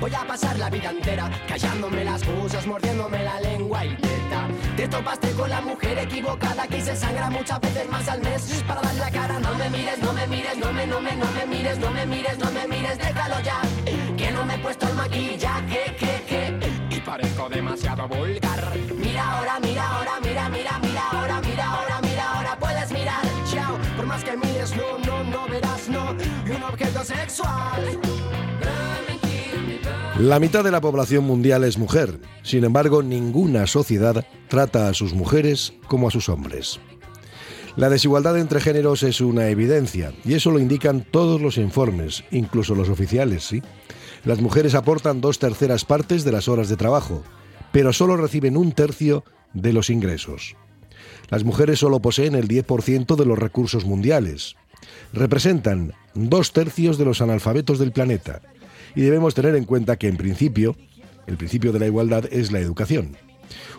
voy a pasar la vida entera callándome las cosas, mordiéndome la lengua y teta. Te topaste con la mujer equivocada que se sangra muchas veces más al mes para dar la cara. No me mires, no me mires, no me, no me, no me mires, no me mires, no me mires, déjalo ya. Que no me he puesto el maquillaje, que, que, y parezco demasiado vulgar. Mira ahora, mira ahora, mira, mira, mira ahora, mira ahora, mira ahora, puedes mirar. Chao, por más que mires, no, no, no verás, no, un objeto sexual. La mitad de la población mundial es mujer. Sin embargo, ninguna sociedad trata a sus mujeres como a sus hombres. La desigualdad entre géneros es una evidencia, y eso lo indican todos los informes, incluso los oficiales, ¿sí? Las mujeres aportan dos terceras partes de las horas de trabajo, pero solo reciben un tercio de los ingresos. Las mujeres solo poseen el 10% de los recursos mundiales. Representan dos tercios de los analfabetos del planeta y debemos tener en cuenta que en principio, el principio de la igualdad es la educación.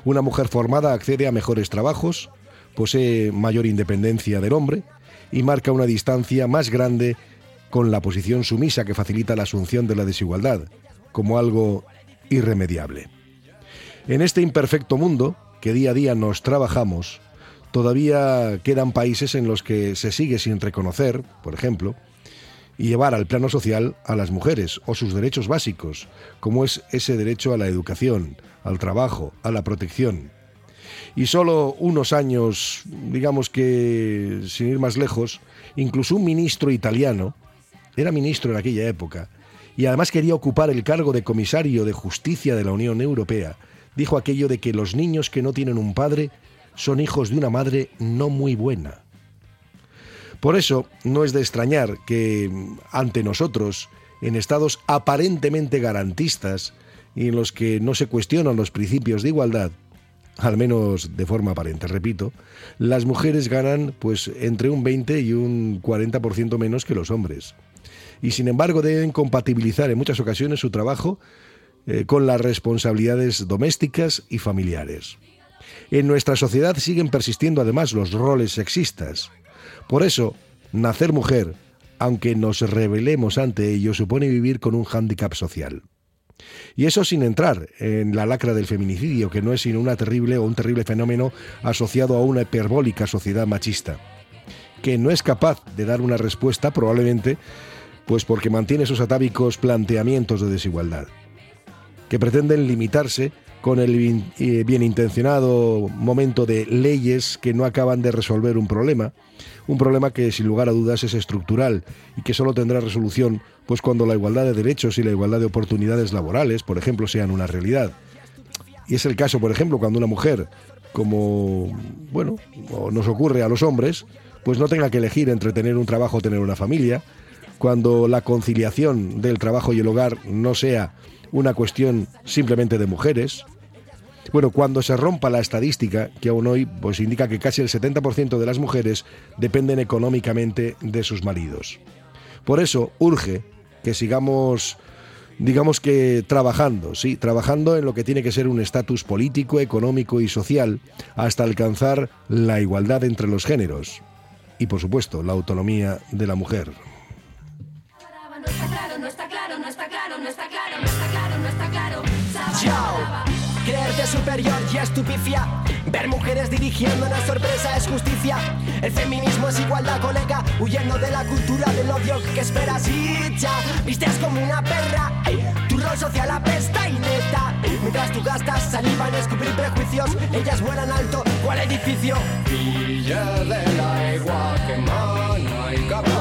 Una mujer formada accede a mejores trabajos, posee mayor independencia del hombre y marca una distancia más grande con la posición sumisa que facilita la asunción de la desigualdad, como algo irremediable. En este imperfecto mundo, que día a día nos trabajamos, todavía quedan países en los que se sigue sin reconocer, por ejemplo, y llevar al plano social a las mujeres o sus derechos básicos, como es ese derecho a la educación, al trabajo, a la protección. Y solo unos años, digamos que sin ir más lejos, incluso un ministro italiano, era ministro en aquella época, y además quería ocupar el cargo de comisario de justicia de la Unión Europea, dijo aquello de que los niños que no tienen un padre son hijos de una madre no muy buena. Por eso no es de extrañar que ante nosotros, en estados aparentemente garantistas y en los que no se cuestionan los principios de igualdad, al menos de forma aparente, repito, las mujeres ganan pues entre un 20 y un 40% menos que los hombres. Y sin embargo deben compatibilizar en muchas ocasiones su trabajo eh, con las responsabilidades domésticas y familiares. En nuestra sociedad siguen persistiendo además los roles sexistas. Por eso, nacer mujer, aunque nos rebelemos ante ello, supone vivir con un hándicap social. Y eso sin entrar en la lacra del feminicidio, que no es sino una terrible o un terrible fenómeno asociado a una hiperbólica sociedad machista, que no es capaz de dar una respuesta probablemente pues porque mantiene esos atávicos planteamientos de desigualdad, que pretenden limitarse con el eh, bien intencionado momento de leyes que no acaban de resolver un problema, un problema que sin lugar a dudas es estructural y que solo tendrá resolución pues cuando la igualdad de derechos y la igualdad de oportunidades laborales, por ejemplo, sean una realidad. Y es el caso, por ejemplo, cuando una mujer, como bueno, nos ocurre a los hombres, pues no tenga que elegir entre tener un trabajo o tener una familia, cuando la conciliación del trabajo y el hogar no sea una cuestión simplemente de mujeres. Bueno, cuando se rompa la estadística, que aún hoy pues indica que casi el 70% de las mujeres dependen económicamente de sus maridos. Por eso urge que sigamos digamos que trabajando, sí, trabajando en lo que tiene que ser un estatus político, económico y social hasta alcanzar la igualdad entre los géneros y por supuesto la autonomía de la mujer. Creerte superior y estupifia. Ver mujeres dirigiendo una sorpresa es justicia. El feminismo es igualdad, colega. Huyendo de la cultura del odio que esperas y ya. Vistes como una perra. Tu rol social apesta y neta. Mientras tú gastas saliva en escupir prejuicios, ellas vuelan alto. ¿Cuál edificio? Villa de la igual que mana y capota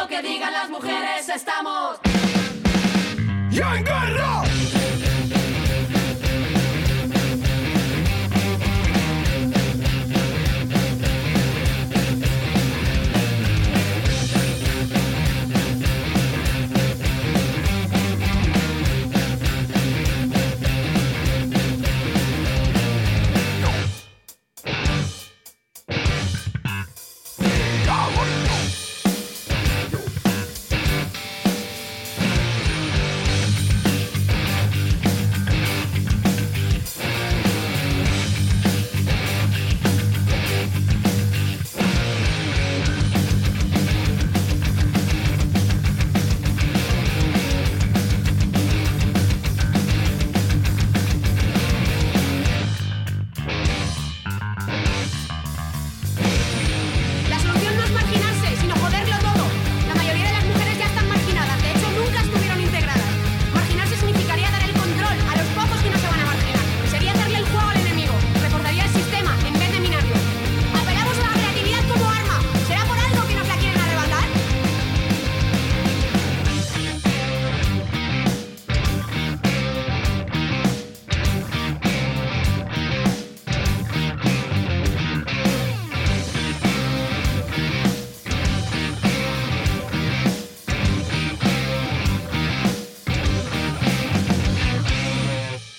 lo que digan las mujeres estamos.